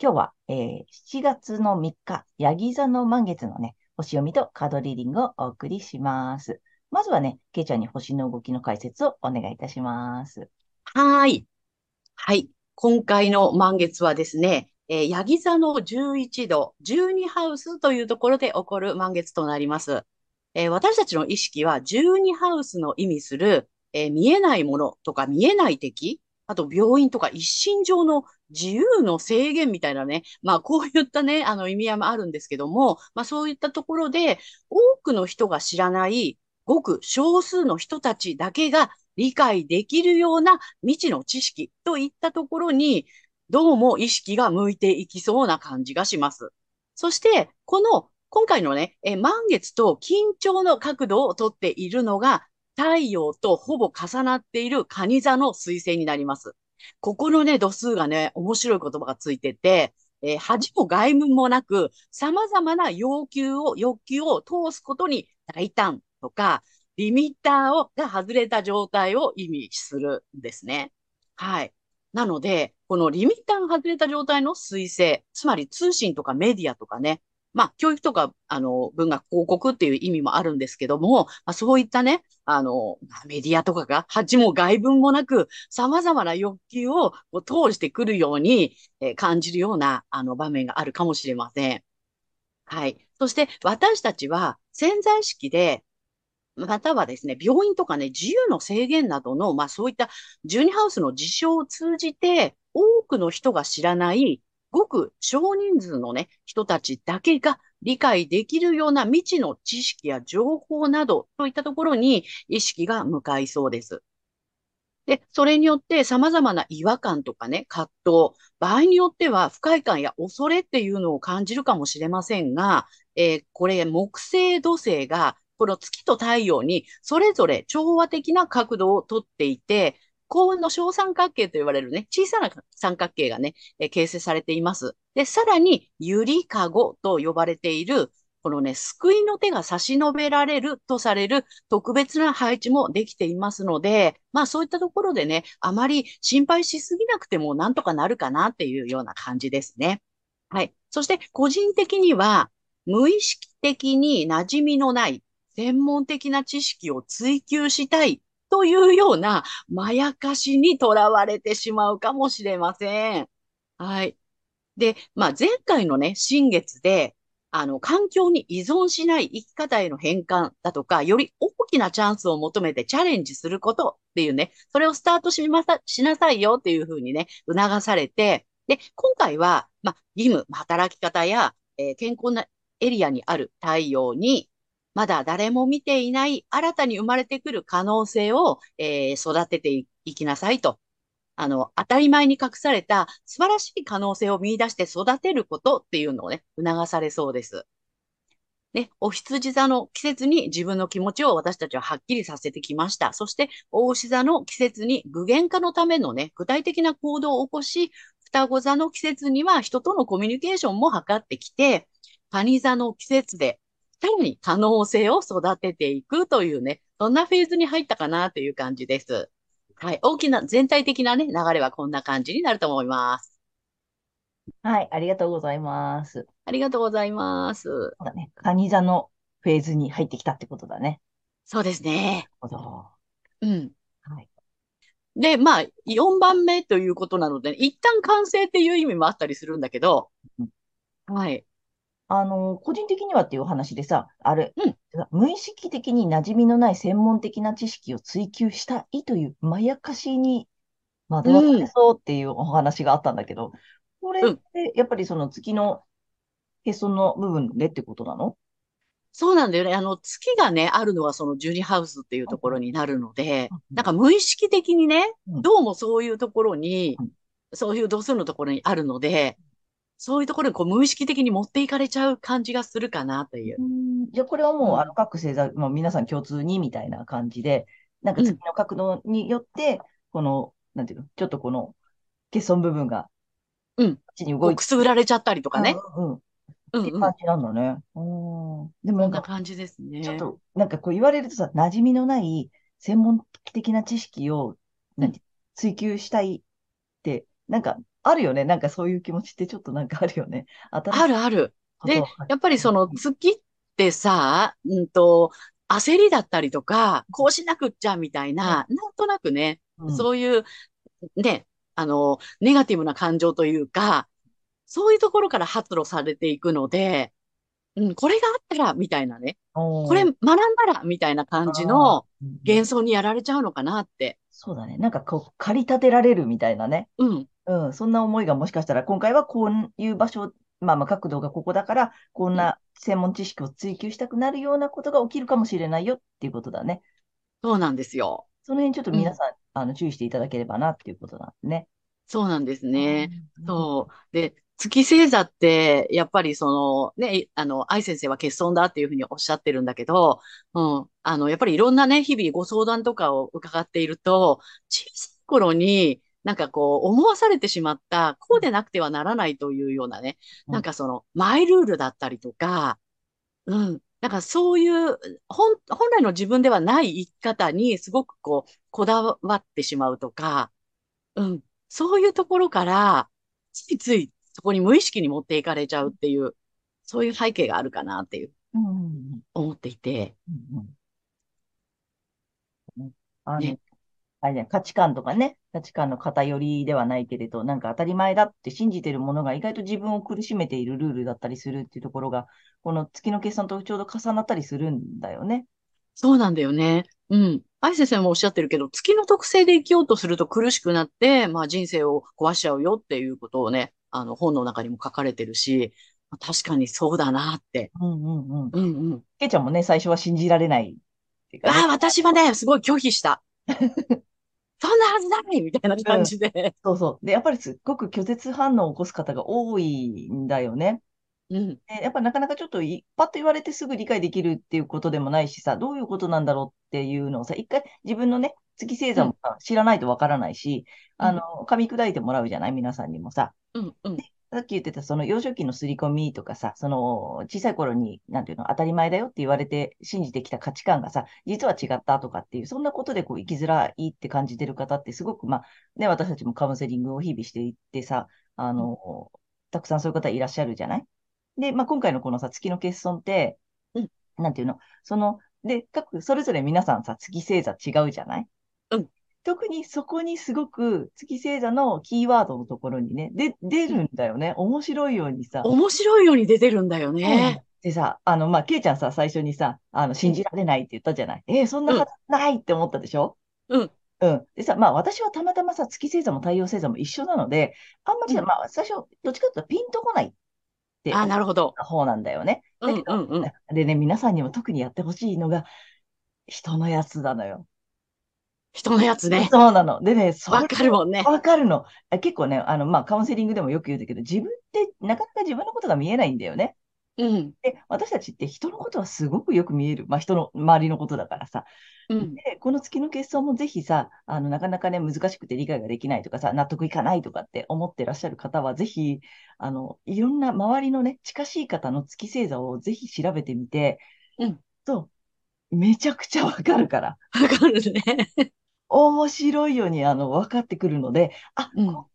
今日は、えー、7月の3日、ヤギ座の満月のね、星読みとカードリーディングをお送りします。まずはね、ケイちゃんに星の動きの解説をお願いいたします。はい。はい。今回の満月はですね、えー、ヤギ座の11度、12ハウスというところで起こる満月となります。えー、私たちの意識は12ハウスの意味する、えー、見えないものとか見えない敵あと病院とか一身上の自由の制限みたいなね、まあこういったね、あの意味合いもあるんですけども、まあそういったところで多くの人が知らないごく少数の人たちだけが理解できるような未知の知識といったところに、どうも意識が向いていきそうな感じがします。そして、この今回のね、え満月と緊張の角度をとっているのが、太陽とほぼ重なっている蟹座の彗星になります。ここのね、度数がね、面白い言葉がついてて、えー、恥も外務もなく、様々な要求を、欲求を通すことに大胆とか、リミッターをが外れた状態を意味するんですね。はい。なので、このリミッターが外れた状態の彗星、つまり通信とかメディアとかね、まあ、教育とか、あの、文学広告っていう意味もあるんですけども、まあ、そういったね、あの、メディアとかが、恥も外文もなく、様々な欲求を通してくるように、えー、感じるような、あの、場面があるかもしれません。はい。そして、私たちは潜在意識で、またはですね、病院とかね、自由の制限などの、まあそういったジュニハウスの事象を通じて、多くの人が知らないごく少人数のね、人たちだけが理解できるような未知の知識や情報などといったところに意識が向かいそうです。で、それによって様々な違和感とかね、葛藤、場合によっては不快感や恐れっていうのを感じるかもしれませんが、えー、これ木星土星がこの月と太陽にそれぞれ調和的な角度をとっていて、幸運の小三角形と言われるね、小さな三角形がね、え形成されています。で、さらに、ゆりかごと呼ばれている、このね、救いの手が差し伸べられるとされる特別な配置もできていますので、まあそういったところでね、あまり心配しすぎなくてもなんとかなるかなっていうような感じですね。はい。そして個人的には、無意識的に馴染みのない専門的な知識を追求したいというようなまやかしにとらわれてしまうかもしれません。はい。で、まあ、前回のね、新月で、あの、環境に依存しない生き方への変換だとか、より大きなチャンスを求めてチャレンジすることっていうね、それをスタートしまさ、しなさいよっていうふうにね、促されて、で、今回は、まあ、義務、働き方や、えー、健康なエリアにある太陽に、まだ誰も見ていない新たに生まれてくる可能性を、えー、育てていきなさいと。あの、当たり前に隠された素晴らしい可能性を見出して育てることっていうのをね、促されそうです。ね、お羊座の季節に自分の気持ちを私たちははっきりさせてきました。そして、大牛座の季節に具現化のためのね、具体的な行動を起こし、双子座の季節には人とのコミュニケーションも図ってきて、蟹座の季節でさらに可能性を育てていくというね、そんなフェーズに入ったかなという感じです。はい。大きな、全体的なね、流れはこんな感じになると思います。はい。ありがとうございます。ありがとうございます。そうだね。カニ座のフェーズに入ってきたってことだね。そうですね。なるほど。うん。はい。で、まあ、4番目ということなので、一旦完成っていう意味もあったりするんだけど、うん、はい。あの、個人的にはっていう話でさ、あれ、うん、無意識的に馴染みのない専門的な知識を追求したいというまやかしに惑わされそうっていうお話があったんだけど、これってやっぱりその月のへその部分でってことなの？そうなんだよね。あの、月がね、あるのはそのジュニハウスっていうところになるので、うん。なんか無意識的にね、うん。どうもそういうところにうん、そういう度数のところにあるので、そういうところにこう無意識的に持っていかれちゃう感じがするかなという。うんじゃあこれはもう、うんあの各星座、まあ、皆さん共通にみたいな感じで、なんか月の角度によって、この、なんていうの、ちょっとこの欠損部分が、うんこっちにこ動いてうくすぐられちゃったりとかね。うんうんうんうんうん。って感じなんだね。うん。でもなそんんか、な感じですね。ちょっと、なんかこう言われるとさ、馴染みのない専門的な知識を、なんて、追求したいって、なんか、あるよね。なんかそういう気持ちってちょっとなんかあるよね。あるある。でやっぱりその月ってさ、うんと、焦りだったりとか、こうしなくっちゃみたいな、なんとなくね、うんそういう、ね、あの、ネガティブな感情というか、そういうところから発露されていくので、うん、これがあったら、みたいなね、これ学んだら、みたいな感じの幻想にやられちゃうのかなって。そうだね。なんかこう、駆り立てられるみたいなね。うん、うん。そんな思いがもしかしたら、今回はこういう場所、まあまあ角度がここだから、こんな専門知識を追求したくなるようなことが起きるかもしれないよっていうことだね。そうなんですよ。その辺ちょっと皆さん、あの注意していただければなっていうことなんですね。そうなんですね。うんそう。で、月星座って、やっぱりその、ね、あの、愛先生は欠損だっていうふうにおっしゃってるんだけど、うん。あの、やっぱりいろんなね、日々ご相談とかを伺っていると、小さい頃に、なんかこう、思わされてしまった、こうでなくてはならないというようなね、うんなんかその、マイルールだったりとか、うん。なんかそういう、本、本来の自分ではない生き方にすごくこう、こだわってしまうとか、うん。そういうところから、ついついそこに無意識に持っていかれちゃうっていう、そういう背景があるかなっていう、思っていて。あの、ねあれね、価値観とかね、価値観の偏りではないけれど、なんか当たり前だって信じてるものが意外と自分を苦しめているルールだったりするっていうところが、この月の決算とちょうど重なったりするんだよね。そうなんだよね。うん。愛先生もおっしゃってるけど、月の特性で生きようとすると苦しくなって、まあ人生を壊しちゃうよっていうことをね、あの本の中にも書かれてるし、まあ確かにそうだなって。うんうんうん。うんうん。けいちゃんもね、最初は信じられないいねああ、私はね、すごい拒否した。そんなはずないみたいな感じで。そうそう。で、やっぱりすっごく拒絶反応を起こす方が多いんだよね。うん。でやっぱなかなかちょっといパッと言われてすぐ理解できるっていうことでもないしさ、どういうことなんだろうっていうのをさ、一回自分のね、月星座もさ知らないとわからないし、うんあの、噛み砕いてもらうじゃない？皆さんにもさ。うんうん。さっき言ってたその幼少期の刷り込みとかさ、その小さい頃に、なんていうの、当たり前だよって言われて信じてきた価値観がさ、実は違ったとかっていう、そんなことでこう生きづらいって感じてる方ってすごく、まあ、ね、私たちもカウンセリングを日々していってさ、あの、たくさんそういう方いらっしゃるじゃない？で、まあ、今回のこのさ、月の欠損って、うんなんていうの、その、で、各、それぞれ皆さんさ、月星座違うじゃない？うん特にそこにすごく月星座のキーワードのところにね、で、出るんだよね。面白いようにさ。面白いように出てるんだようんね。でさ、あの、まあ、ケイちゃんさ、最初にさ、あの、信じられないって言ったじゃない？えーそんなはずないって思ったでしょ？うん。うん。でさ、まあ、私はたまたまさ、月星座も太陽星座も一緒なので、あんまりさ、うんまあ、最初、どっちかというとピンとこないってああ、なるほど。方なんだよね。うんだけどうんうん。でね、皆さんにも特にやってほしいのが、人のやつなのよ。人のやつね。そうなの。でね、わかるもんね。わかるの。あ結構ね、あの、まあ、カウンセリングでもよく言うんだけど、自分ってなかなか自分のことが見えないんだよね。うん。で、私たちって人のことはすごくよく見える。まあ、人の周りのことだからさ。うん。で、この月の欠損もぜひさ、あの、なかなかね、難しくて理解ができないとかさ、納得いかないとかって思ってらっしゃる方は、ぜひ、あの、いろんな周りのね、近しい方の月星座をぜひ調べてみて、うん。と、めちゃくちゃわかるから。わかるね。面白いように、あの、分かってくるので、あ、うんこ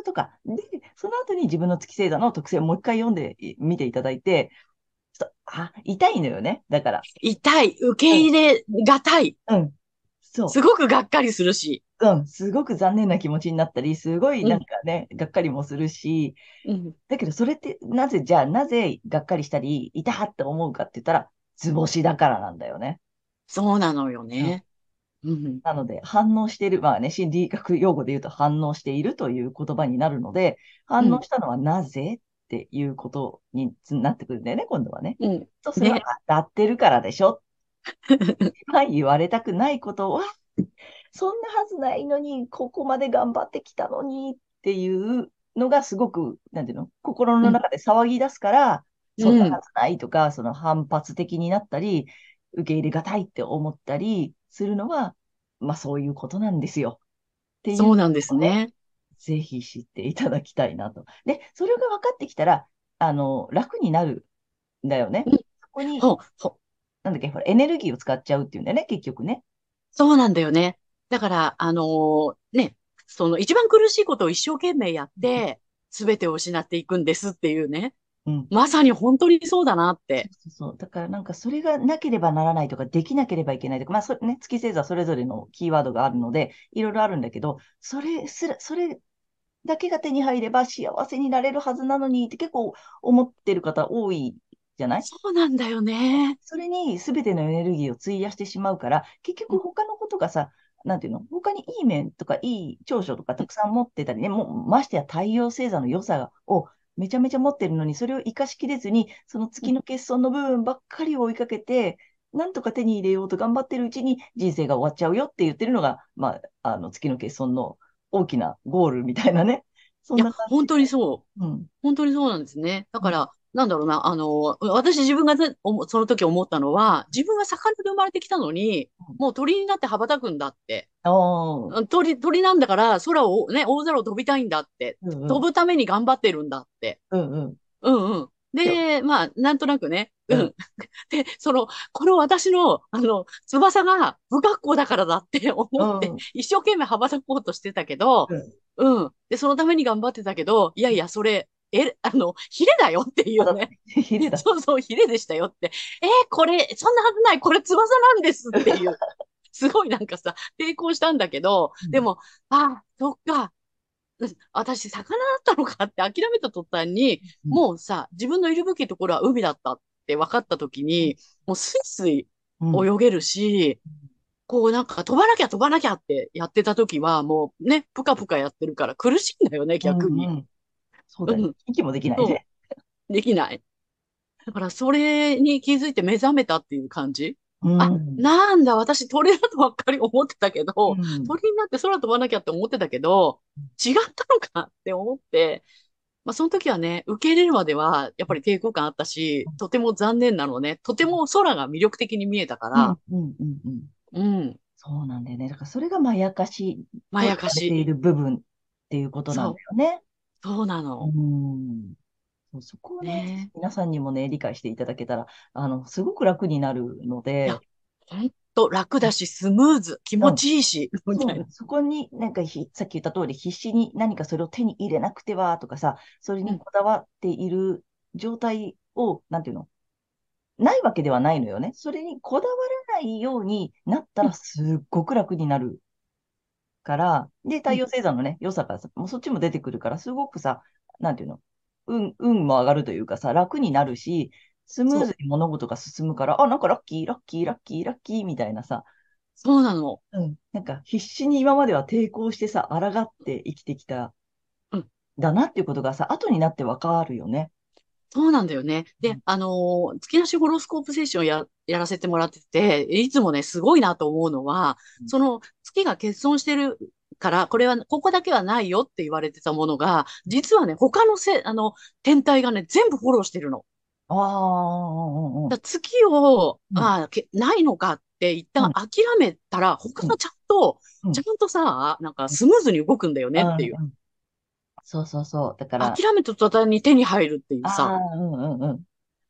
ことか。で、その後に自分の月星座の特性をもう一回読んでみていただいて、ちょっとあ、痛いのよね。だから。痛い。受け入れがたい。うん。そう。すごくがっかりするし。うん。すごく残念な気持ちになったり、すごいなんかね、がっかりもするし、うん。だけどそれって、なぜ、じゃあ、なぜがっかりしたり、痛って思うかって言ったら、図星だからなんだよね。そうなのようんね。うん。なので、反応している、まあね、心理学用語で言うと反応しているという言葉になるので、反応したのはなぜっていうことにつなってくるんだよね、今度はね。うん。そうすれば、ね。当たってるからでしょ？は言われたくないことは、そんなはずないのに、ここまで頑張ってきたのにっていうのがすごく、なんていうの、心の中で騒ぎ出すから、そんなはずないとか、その反発的になったり、受け入れがたいって思ったりするのは、まあそういうことなんですよ。っていうそうなんですね。ぜひ知っていただきたいなと。で、それが分かってきたら、あの、楽になるんだよね。うんそこに、ほう、ほう。なんだっけ、ほら、エネルギーを使っちゃうっていうんだよね、結局ね。そうなんだよね。だから、あのーね、その一番苦しいことを一生懸命やって、すべてを失っていくんですっていうね。うん。まさに本当にそうだなって。そうそう。だからなんかそれがなければならないとか、できなければいけないとか、まあそれね、月星座それぞれのキーワードがあるので、いろいろあるんだけど、それすら、それだけが手に入れば幸せになれるはずなのにって結構思ってる方多いじゃない？そうなんだよね。それに全てのエネルギーを費やしてしまうから、結局他のことがさ、なんていうの？他にいい面とかいい長所とかたくさん持ってたりね、もうましてや太陽星座の良さをめちゃめちゃ持ってるのに、それを活かしきれずに、その月の欠損の部分ばっかりを追いかけて、なんとか手に入れようと頑張ってるうちに人生が終わっちゃうよって言ってるのが、まあ、あの月の欠損の大きなゴールみたいなね。そんな感、じ本当にそう。うん。本当にそうなんですね。だから、なんだろうな、あの、私自分がその時思ったのは、自分は魚で生まれてきたのにうん、もう鳥になって羽ばたくんだって。鳥、鳥なんだから空をね、大空を飛びたいんだって。うんうん飛ぶために頑張ってるんだって。うんうん。うんうん。で、まあ、なんとなくね。ううんん。で、その、この私の、あの、翼が不格好だからだって思ってうん、一生懸命羽ばたこうとしてたけど、うんうん。で、そのために頑張ってたけど、いやいや、それ、え、あの、ヒレだよっていうね。ヒレだ。そうそう、ヒレでしたよって。えーこれ、そんなはずない、これ翼なんですっていう。すごいなんかさ、抵抗したんだけど、うんでも、あ、そっか。うん私、魚だったのかって諦めた途端に、うんもうさ、自分のいるべきところは海だったって分かった時に、もうスイスイうん泳げるし、こうなんか飛ばなきゃ飛ばなきゃってやってた時は、もうね、ぷかぷかやってるから苦しいんだよね、逆に。うんうんそうだようん。息もできないね。できない。だから、それに気づいて目覚めたっていう感じ？うんあ、なんだ、私鳥だとばっかり思ってたけど、うん鳥になって空飛ばなきゃって思ってたけど、違ったのかって思って、まあ、その時はね、受け入れるまでは、やっぱり抵抗感あったし、とても残念なのね。とても空が魅力的に見えたから、うんうんうんうんうん、そうなんだよね。だからそれがまやかしまやかとされてい。る部分っていうことなんだよね。そうなの。うん。そうそこをね、ね皆さんにもね、理解していただけたら、あの、すごく楽になるのいでや、ほんと楽だし、スムーズ、気持ちいいし、みたいな。そうそこになんかひ、さっき言った通り、必死に何かそれを手に入れなくてはとかさ、それにこだわっている状態を、なんていうの？ないわけではないのよね。それにこだわらないようになったらすっごく楽になるから、で、太陽星座のね、良さからさ、もうそっちも出てくるから、すごくさ、なんていうの運、運も上がるというかさ、楽になるし、スムーズに物事が進むから、あ、なんかラッキー、ラッキー、ラッキー、ラッキーみたいなさ、そうなの。うん。なんか必死に今までは抵抗してさ、抗って生きてきた、うんだなっていうことがさ、後になってわかるよね。そうなんだよね。でうん、あのー月なしホロスコープセッションや、やらせてもらってて、いつもね、すごいなと思うのはう、んその月が欠損してるから、これは、ここだけはないよって言われてたものが、実はね、他のせ、あの、天体がね、全部フォローしてるの。ああ、月を、うんああ、けないのかって一旦諦めたら、他がちゃんと、うんちゃんとさ、なんかスムーズに動くんだよねっていう。んんそうそうそう。だから、諦めた途端に手に入るっていうあさ。あ、うんうんうん。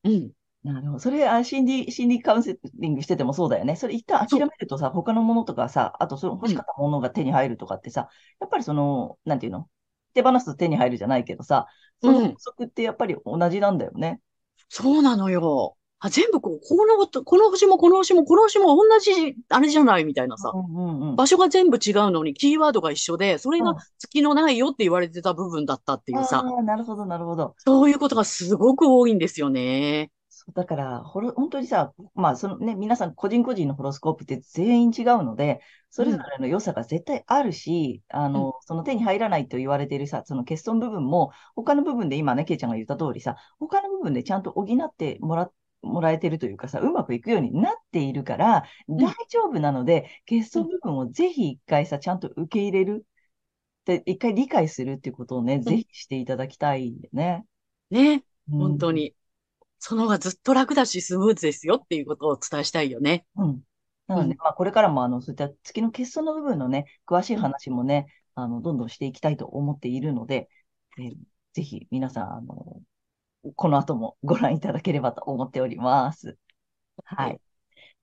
うん。なるほど。それ、あ心理、心理カウンセリングしててもそうだよね。それ一旦諦めるとさ、他のものとかさ、あとその欲しかったものが手に入るとかってさ、やっぱりその、なんていうの？手放すと手に入るじゃないけどさ、そのうん法則ってやっぱり同じなんだよね。そうなのよ。あ、全部こう、このこと、この星もこの星もこの星も同じ、あれじゃないみたいなさ。うんうんうん。場所が全部違うのにキーワードが一緒で、それがうん月のないよって言われてた部分だったっていうさ。ああ、なるほど、なるほど。そういうことがすごく多いんですよね。そうだから、ホロ、本当にさ、まあ、そのね、皆さん個人個人のホロスコープって全員違うので、それぞれの良さが絶対あるし、あうん、の、その手に入らないと言われているさ、その欠損部分も、他の部分で今ね、ケイちゃんが言った通りさ、他の部分でちゃんと補ってもら、もらえてるというかさ、うまくいくようになっているから、大うん、丈夫なので、欠うん。損部分をぜひ一回さ、ちゃんと受け入れる。で、一回理解するっていうことをね、うんぜひしていただきたいよね。ね。うん。本当に。その方がずっと楽だし、スムーズですよっていうことをお伝えしたいよね。うん。なので、うん。まあ、これからも、あの、そういった月の欠損の部分のね、詳しいうん。話もね、あの、どんどんしていきたいと思っているので、えーぜひ皆さん、あの、この後もご覧いただければと思っております。はい。はい。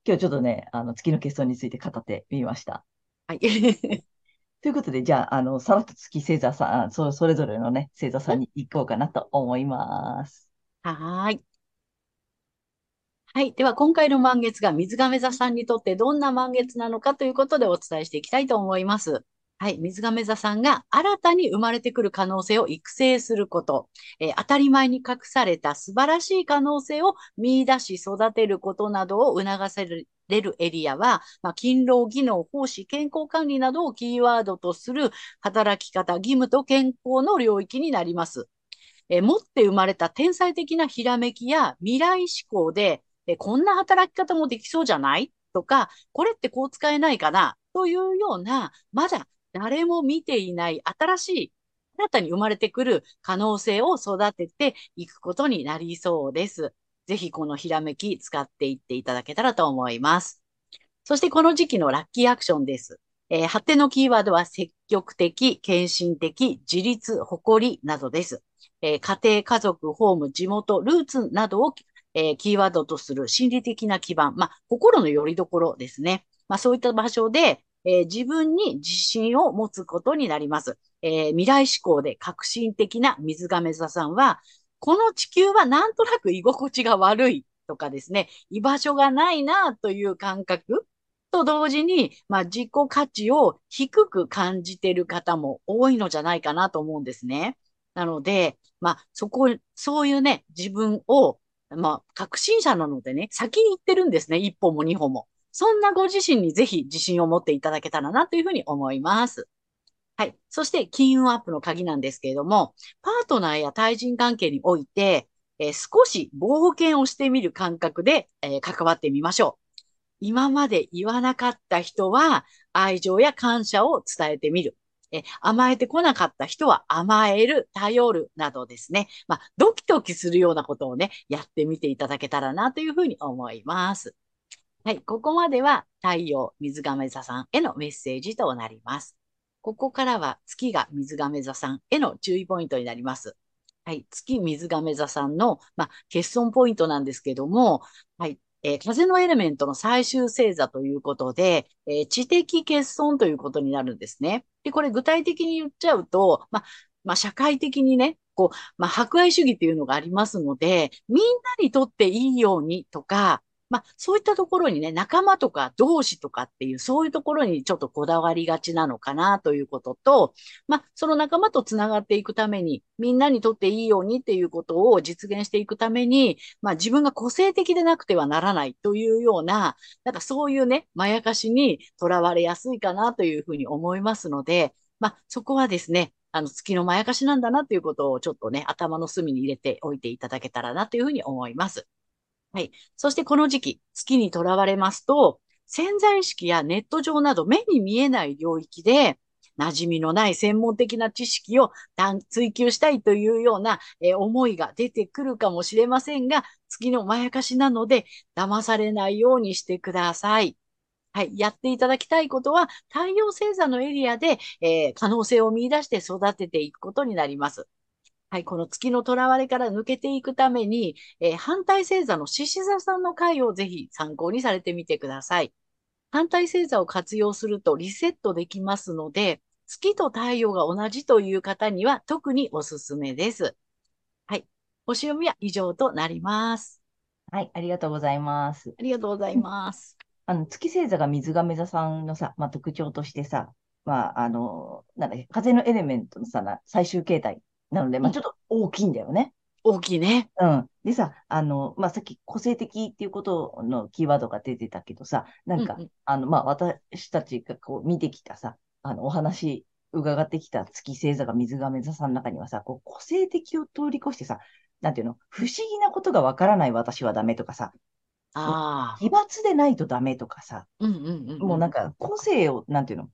今日ちょっとね、あの、月の欠損について語ってみました。はい。ということで、じゃあ、あの、さらっと月星座さん、そ、それぞれのね、星座さんに行こうかなと思います。はーい。はい。では、今回の満月が水亀座さんにとってどんな満月なのかということでお伝えしていきたいと思います。はい。水亀座さんが新たに生まれてくる可能性を育成すること、えー当たり前に隠された素晴らしい可能性を見出し育てることなどを促せるれるエリアは、まあ、勤労、技能、奉仕、健康管理などをキーワードとする働き方、義務と健康の領域になります。え持って生まれた天才的なひらめきや未来志向で、えこんな働き方もできそうじゃない？とか、これってこう使えないかな？というような、まだ誰も見ていない新しい、新たに生まれてくる可能性を育てていくことになりそうです。ぜひこのひらめき使っていっていただけたらと思います。そしてこの時期のラッキーアクションです。えー発展のキーワードは積極的、献身的、自立、誇りなどです。えー家庭、家族、ホーム、地元、ルーツなどを、えーキーワードとする心理的な基盤、まあ、心の拠り所ですね。まあ、そういった場所で、えー自分に自信を持つことになります。えー未来志向で革新的な水亀座さんは、この地球はなんとなく居心地が悪いとかですね、居場所がないなという感覚と同時に、まあ、自己価値を低く感じている方も多いのじゃないかなと思うんですね。なので、まあ、そこ、そういうね、自分を、まあ、革新者なのでね、先に行ってるんですね。一歩も二歩も。そんなご自身にぜひ自信を持っていただけたらなというふうに思います。はい。そして、金運アップの鍵なんですけれども、パートナーや対人関係において、えー少し冒険をしてみる感覚で、えー関わってみましょう。今まで言わなかった人は愛情や感謝を伝えてみる。え甘えてこなかった人は甘える、頼るなどですね。まあ、ドキドキするようなことをね、やってみていただけたらなというふうに思います。はい、ここまでは太陽水亀座さんへのメッセージとなります。ここからは月が水亀座さんへの注意ポイントになります。はい、月水亀座さんの、まあ、欠損ポイントなんですけども、はい、えー風のエレメントの最終星座ということで、えー知的欠損ということになるんですね。で、これ具体的に言っちゃうと、まあ、まあ、社会的にね、こう、まあ、博愛主義っていうのがありますので、みんなにとっていいようにとか、まあ、そういったところにね、仲間とか同志とかっていう、そういうところにちょっとこだわりがちなのかなということと、まあ、その仲間とつながっていくために、みんなにとっていいようにっていうことを実現していくために、まあ、自分が個性的でなくてはならないというような、なんかそういうね、まやかしにとらわれやすいかなというふうに思いますので、まあ、そこはですね、あの、月のまやかしなんだなということをちょっとね、頭の隅に入れておいていただけたらなというふうに思います。はい。そしてこの時期、月にとらわれますと、潜在意識やネット上など目に見えない領域で、馴染みのない専門的な知識を追求したいというような、え思いが出てくるかもしれませんが、月のまやかしなので、騙されないようにしてください。はい。やっていただきたいことは、太陽星座のエリアで、えー可能性を見出して育てていくことになります。はい、この月の囚われから抜けていくために、えー反対星座の獅子座さんの回をぜひ参考にされてみてください。反対星座を活用するとリセットできますので、月と太陽が同じという方には特におすすめです。はい。星読みは以上となります。はい、ありがとうございます。ありがとうございます。あの、月星座が水亀座さんのさ、まあ、特徴としてさ、まあ、あの、なんだっけ、風のエレメントのさ、な最終形態なので、まあ、ちょっうん。と大きいんだよね。大きいね。うん。でさ、あの、まあ、さっき個性的っていうことのキーワードが出てたけどさ、なんか、うんうんあの、まあ、私たちがこう見てきたさ、あの、お話伺ってきた月星座が水亀座さんの中にはさ、こう、個性的を通り越してさ、なんていうの、不思議なことがわからない私はダメとかさ、ああ。奇抜でないとダメとかさ、うんうんうん。もうなんか個性を、なんていうの、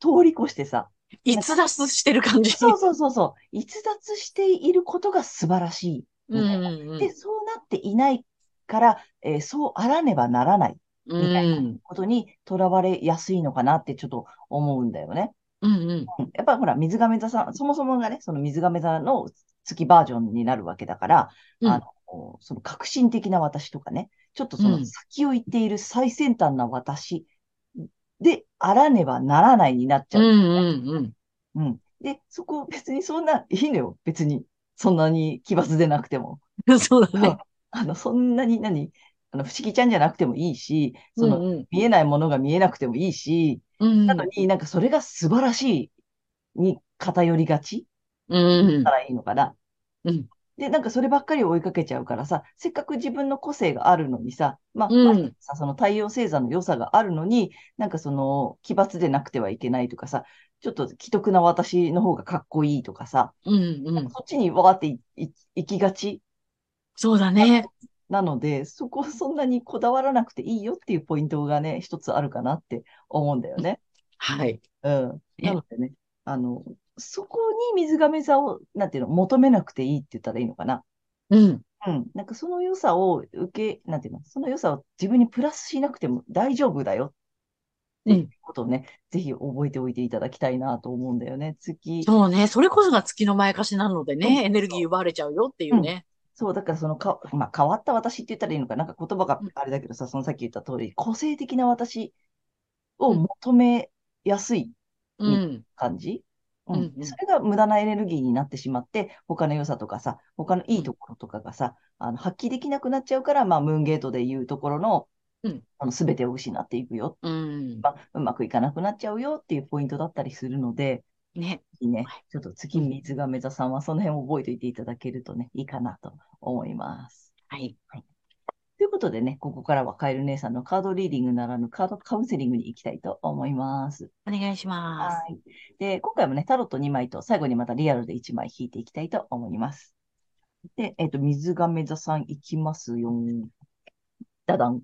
通り越してさ、逸脱してる感じ。そうそうそうそう、逸脱していることが素晴らしい。うんうんうんで、そうなっていないから、えーそうあらねばならないうん。みたいなことにとらわれやすいのかなってちょっと思うんだよね。うんうん。うんやっぱりほら、水亀座さん、そもそもがね、その水亀座の月バージョンになるわけだから、うんあの、その革新的な私とかね、ちょっとそのうん先を行っている最先端な私であらねばならないになっちゃう。うんうんうん。で、そこ別にそんな、いいのよ。別に。そんなに奇抜でなくても。うん。そうだね。あの、そんなに何？あの、不思議ちゃんじゃなくてもいいし、その、うん見えないものが見えなくてもいいし、うん。なのになんかそれが素晴らしいに偏りがちうんた。らいいのかな。うん。で、なんかそればっかり追いかけちゃうからさ、せっかく自分の個性があるのにさ、まあ、うんまあさ、その太陽星座の良さがあるのに、なんかその、奇抜でなくてはいけないとかさ、ちょっと既得な私の方がかっこいいとかさ、うんうん。そっちにわーって行きがちそうだね。なので、そこそんなにこだわらなくていいよっていうポイントがね、一つあるかなって思うんだよね。はい。うん。ねなのでね、あの、そこに水亀座を、なんていうの、求めなくていいって言ったらいいのかな？うん。うん。なんかその良さを受け、なんていうの、その良さを自分にプラスしなくても大丈夫だよっていうことをね、ぜひ覚えておいていただきたいなと思うんだよね。月。そうね。それこそが月のまやかしなのでね、エネルギー奪われちゃうよっていうね。そう、だからそのか、まあ、変わった私って言ったらいいのかな、なんか言葉がうんあれだけどさ、そのさっき言った通り、個性的な私を求めやすいうん。感じ？うんうんうんそれが無駄なエネルギーになってしまって、他の良さとかさ、他のいいところとかがさ、あの発揮できなくなっちゃうから、まあ、ムーンゲートでいうところの、うんあの全てを失っていくよ、うん。まあ、うまくいかなくなっちゃうよっていうポイントだったりするので、ね。いいね、ちょっと月水亀座さんはその辺を覚えておいていただけるとね、いいかなと思います。はい。ということでね、ここからはカエル姉さんのカードリーディングならぬカードカウンセリングに行きたいと思います。お願いします。はい。で、今回もね、タロット2枚と最後にまたリアルで1枚引いていきたいと思います。で、えっ、と、水亀座さんいきますよ。ダダン。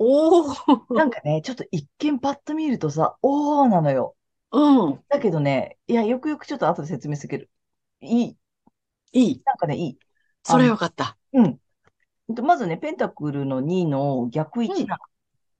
おー。なんかね、ちょっと一見パッと見るとさ、おーなのよ。うん。だけどね、いや、よくよくちょっと後で説明するけど、いい。いい。なんかね、いい。それはよかった。うん。えっとまずね、ペンタクルの2の逆位置な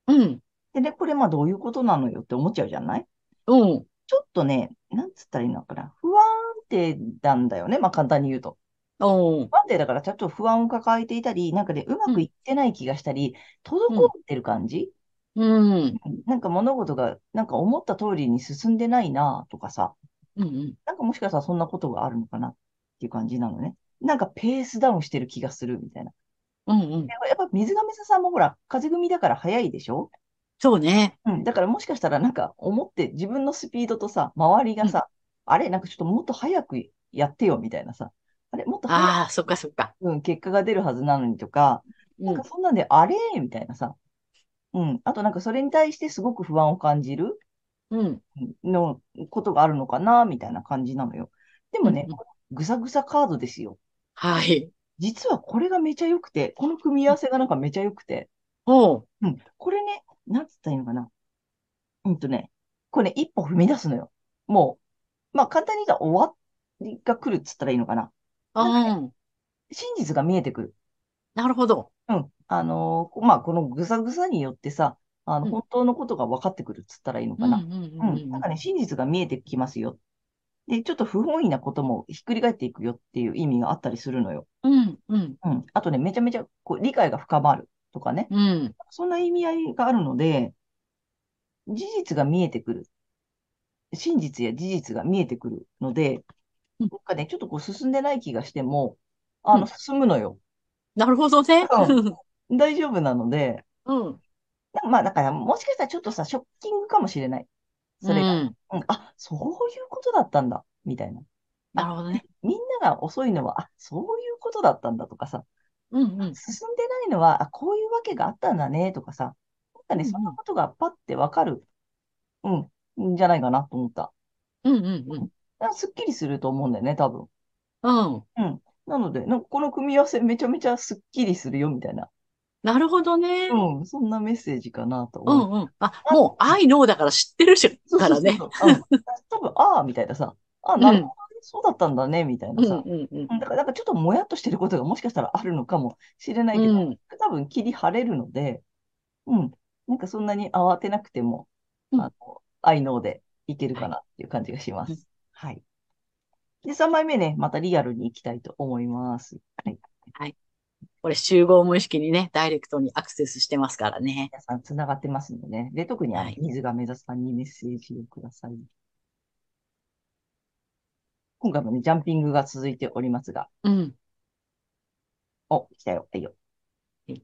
の。うん。でね、これまあどういうことなのよって思っちゃうじゃない？うん。ちょっとね、なんつったらいいのかな？不安定なんだよね。まあ簡単に言うと。うん。不安定だからちょっと不安を抱えていたり、なんかね、うまくいってない気がしたり、滞ってる感じ、うん。なんか物事がなんか思った通りに進んでないなとかさ、うん。なんかもしかしたらそんなことがあるのかなっていう感じなのね。なんかペースダウンしてる気がするみたいな。うん。うん。やっぱ水亀座さんもほら、風組だから早いでしょ？そうね。うん。だからもしかしたらなんか思って自分のスピードとさ、周りがさ、あれなんかちょっともっと早くやってよみたいなさ、あれもっと早くああ、そっかそっか。うん、結果が出るはずなのにとか、うんなんか。そんなんで、あれみたいなさ。うん。あとなんかそれに対してすごく不安を感じるうん。のことがあるのかなみたいな感じなのよ。でもねうんうん、ぐさぐさカードですよ。はい。実はこれがめちゃ良くて、この組み合わせがなんかめちゃ良くて、おう。うん。これね、なんつったらいいのかな。うんとね、これね、一歩踏み出すのよ。もう、まあ簡単に言ったら終わりが来るっつったらいいのかな。うん。真実が見えてくる。なるほど。うん。あのーまあ、このぐさぐさによってさ、あの、うん本当のことが分かってくるっつったらいいのうん。うかな。ん。うん。なんかね、真実が見えてきますよ。で、ちょっと不本意なこともひっくり返っていくよっていう意味があったりするのよ。うん。うん。うん。あとね、めちゃめちゃこう理解が深まるとかね。うん。そんな意味合いがあるので、事実が見えてくる。真実や事実が見えてくるので、うんなんかね、ちょっとこう進んでない気がしても、あの、うん進むのよ。なるほどね。大丈夫なので、うん。まあ、だから、もしかしたらちょっとさ、ショッキングかもしれない。それが。うん。うん、あ、そういうことだったんだ、みたいな。あ、なるほどね。みんなが遅いのは、あ、そういうことだったんだとかさ、うんうん。うん進んでないのは、あ、こういうわけがあったんだねとかさ、なんかね、そんなことがパッてわかる、うん、んじゃないかなと思った。うんうんうん。だからすっきりすると思うんだよね、多分。うん。うん。なので、なんかこの組み合わせめちゃめちゃすっきりするよみたいな、なるほどね。うん、そんなメッセージかなと思う。うんうん。あ、もう、愛のだから知ってるし、からね。そうそうそう。うん。多分、ああ、みたいなさ、ああ、なるほどね、そうだったんだね、みたいなさ。うんうんうん。うんだから、なんかちょっともやっとしてることがもしかしたらあるのかもしれないけど、うん多分切り晴れるので、うん。なんかそんなに慌てなくても、うんあの、愛のでいけるかなっていう感じがしまうんす。はい。で、3枚目ね、またリアルに行きたいと思います。はい。これ集合無意識にね、ダイレクトにアクセスしてますからね。皆さん繋がってますんでね。で、特にあのはい水亀座さんにメッセージをください。今回もね、ジャンピングが続いておりますが、うん。お、来たよ。はいよ。はい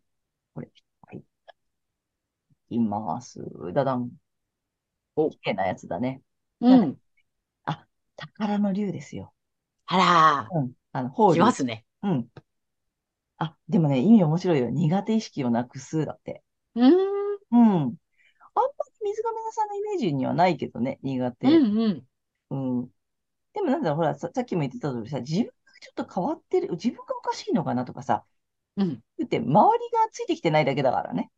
これ。はい。いきます。だだん。お綺麗なやつだね。うん。宝の竜ですよ。あうん。あの、法ら、来竜。ますね。うん。あ、でもね、意味面白いよ。苦手意識をなくすだって。うーん。うん。あんまり水亀座さんのイメージにはないけどね、苦手。うんうん。うん。でもなんだろう、ほら、さ、さっきも言ってた通りさ、自分がちょっと変わってる、自分がおかしいのかなとかさ、うん。だって周りがついてきてないだけだからね。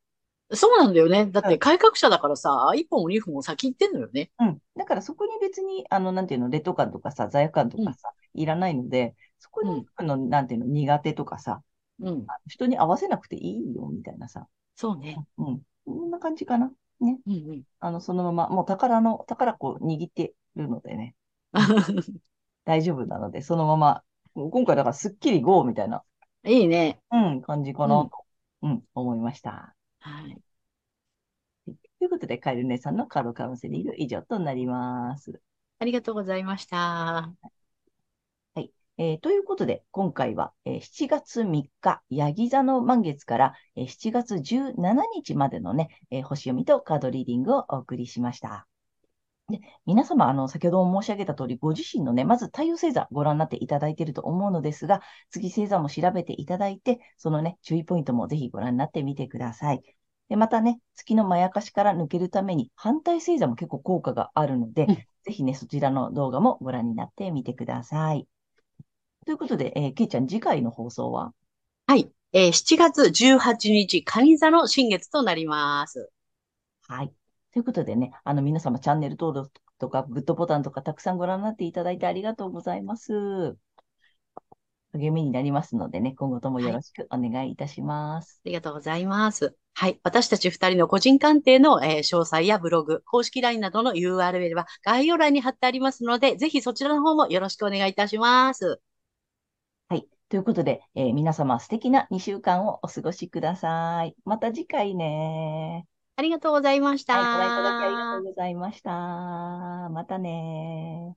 そうなんだよね。だっうんて改革者だからさ、一本も二本も先行ってんのよね。うん。だからそこに別に、あの、なんていうの、劣等感とかさ、罪悪感とかさ、いらないので、そこに、あの、なんていうの、苦手とかさ、うん。あ人に合わせなくていいよ、みたいなさ。そうね。うん。こんな感じかな。ね。うんうん。あの、そのまま、もう宝の、宝こう握ってるのでね、大丈夫なので、そのまま、今回だからスッキリ GO みたいな、いいね。うん、感じかなうんと、うん、思いました。はい。ということで、カエル姉さんのカードカウンセリング以上となります。ありがとうございました。えーということで、今回は、えー7月3日、ヤギ座の満月から、えー7月17日までのね、えー星読みとカードリーディングをお送りしました。で皆様、あの、先ほども申し上げた通り、ご自身のね、まず太陽星座ご覧になっていただいていると思うのですが、月星座も調べていただいて、そのね、注意ポイントもぜひご覧になってみてください。で、またね、月のまやかしから抜けるために、反対星座も結構効果があるので、うんぜひね、そちらの動画もご覧になってみてください。ということで、えー、けいちゃん、次回の放送は？はい。えー7月18日、蟹座の新月となります。はい。ということでね、あの、皆様、チャンネル登録とか、グッドボタンとか、たくさんご覧になっていただいてありがとうございます。励みになりますのでね、今後ともよろしくお願いいたします。ありがとうございます。はい。私たち二人の個人鑑定の、えー詳細やブログ、公式 LINE などの URL は概要欄に貼ってありますので、ぜひそちらの方もよろしくお願いいたします。はい。ということで、えー皆様、素敵な2週間をお過ごしください。また次回ね。ありがとうございました。はい。ご覧いただきありがとうございました。またね。